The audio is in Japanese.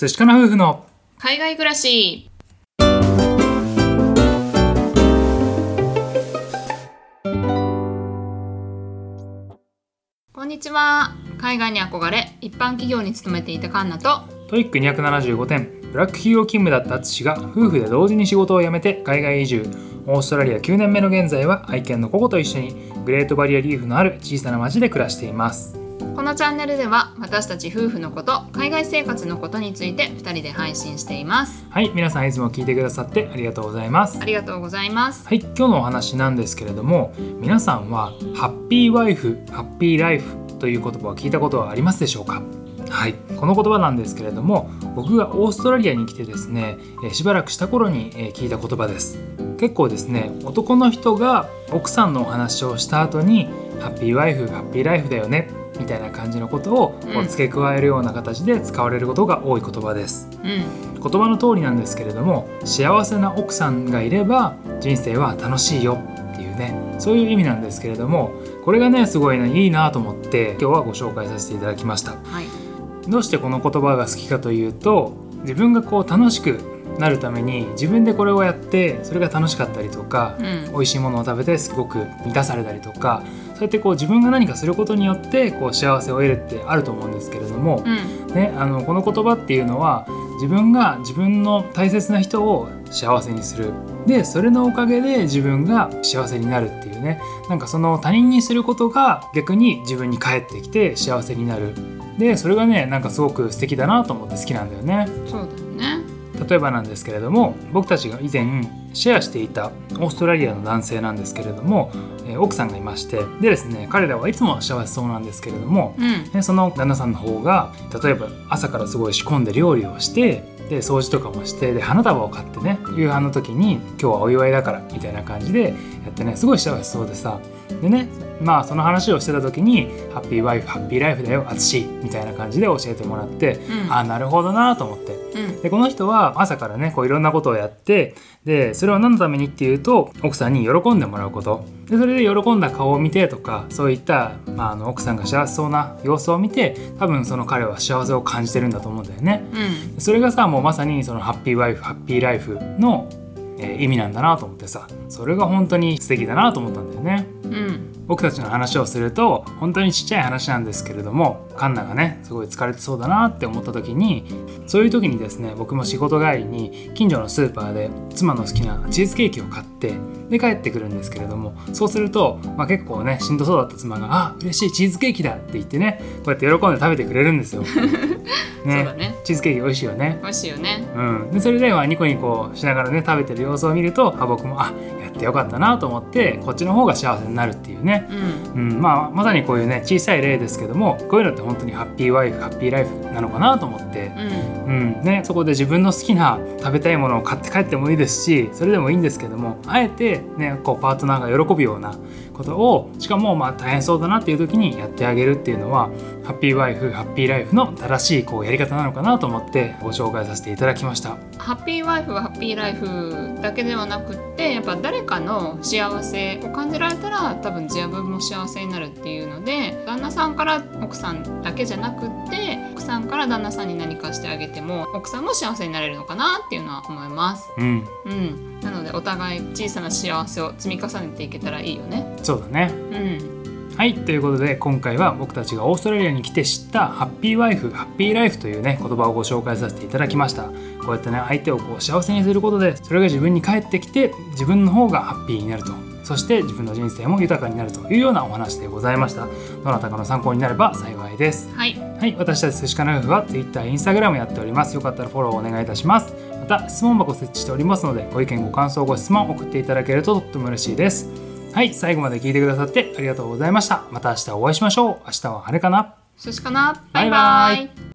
寿司かな夫婦の海外暮らし。こんにちは。海外に憧れ一般企業に勤めていたカンナと。 TOEIC275点ブラック企業勤務だった淳が夫婦で同時に仕事を辞めて海外移住。オーストラリア9年目の現在は愛犬のココと一緒にグレートバリアリーフのある小さな町で暮らしていますこのチャンネルでは私たち夫婦のこと海外生活のことについて2人で配信しています。はい皆さんいつも聞いてくださってありがとうございます。ありがとうございます。はい今日のお話なんですけれども皆さんはハッピーワイフハッピーライフという言葉を聞いたことはありますでしょうか？はい、この言葉なんですけれども僕がオーストラリアに来てですねえしばらくした頃にえ聞いた言葉です。結構ですね男の人が奥さんのお話をした後にハッピーワイフハッピーライフだよねみたいな感じのことをこう付け加えるような形で使われることが多い言葉です。うん。言葉の通りなんですけれども幸せな奥さんがいれば人生は楽しいよっていうねそういう意味なんですけれどもこれがねすごいねいいなと思って今日はご紹介させていただきました。はい。どうしてこの言葉が好きかというと自分がこう楽しくなるために自分でこれをやってそれが楽しかったりとかうん。美味しいものを食べてすごく満たされたりとかそうやってこう自分が何かすることによってこう幸せを得るってあると思うんですけれども、うん。ね、あのこの言葉っていうのは自分が自分の大切な人を幸せにする。でそれのおかげで自分が幸せになるっていうね。なんかその他人にすることが逆に自分に返ってきて幸せになる。でそれがねなんかすごく素敵だなと思って好きなんだよね。そうだよね例えばなんですけれども僕たちが以前シェアしていたオーストラリアの男性なんですけれども、えー奥さんがいましてでですね彼らはいつも幸せそうなんですけれども、うん。でその旦那さんの方が例えば朝からすごい仕込んで料理をしてで掃除とかもしてで花束を買ってね夕飯の時に今日はお祝いだからみたいな感じでやってねすごい幸せそうでさでねまあその話をしてた時に「ハッピーワイフハッピーライフだよ淳」みたいな感じで教えてもらって、うん。あなるほどなと思って。うんでこの人は朝からねこういろんなことをやってでそれは何のためにっていうと奥さんに喜んでもらうことでそれで喜んだ顔を見てとかそういった、まあ、あの奥さんが幸せそうな様子を見て多分その彼は幸せを感じてるんだと思うんだよね。うんそれがさもうまさにそのハッピーワイフハッピーライフの、えー意味なんだなと思ってさそれが本当に素敵だなと思ったんだよね。うん僕たちの話をすると本当にちっちゃい話なんですけれどもカンナがねすごい疲れてそうだなって思った時にそういう時にですね僕も仕事帰りに近所のスーパーで妻の好きなチーズケーキを買ってで帰ってくるんですけれどもそうすると、まあ、結構ねしんどそうだった妻が「あ嬉しいチーズケーキだ」って言ってねこうやって喜んで食べてくれるんですよ。そうだね。チーズケーキ美味しいよね。美味しいよね。うん、でそれではニコニコしながらね食べてる様子を見るとあ僕もあやってよかったなと思ってこっちの方が幸せになるっていうね。うん。うん、まあまさにこういうね小さい例ですけどもこういうのって本当にハッピーワイフハッピーライフなのかなと思って、うん。うん。ね、そこで自分の好きな食べたいものを買って帰ってもいいですしそれでもいいんですけどもあえて、ね、こうパートナーが喜ぶようなことをしかもまあ大変そうだなっていう時にやってあげるっていうのはハッピーワイフハッピーライフの正しいこうやり方なのかなと思ってご紹介させていただきました。ハッピーワイフはハッピーライフだけではなくってやっぱ誰かの幸せを感じられたら多分自分も幸せになるっていうので旦那さんから奥さんだけじゃなくって奥さんから旦那さんに何かしてあげても奥さんも幸せになれるのかなっていうのは思います。うん、うん、なのでお互い小さな幸せを積み重ねていけたらいいよね。そうだねうん、はいということで今回は僕たちがオーストラリアに来て知ったハッピーワイフハッピーライフというね言葉をご紹介させていただきました。こうやってね相手をこう幸せにすることでそれが自分に返ってきて自分の方がハッピーになると。そして自分の人生も豊かになるというようなお話でございました。どなたかの参考になれば幸いです。はい、はい私たち寿司かな夫婦は Twitter、Instagram やっております。よかったらフォローお願いいたします。また質問箱設置しておりますのでご意見ご感想ご質問送っていただけるととっても嬉しいですはい最後まで聞いてくださってありがとうございました。また明日お会いしましょう。明日は晴れかな。寿司かな。バイバイ。イ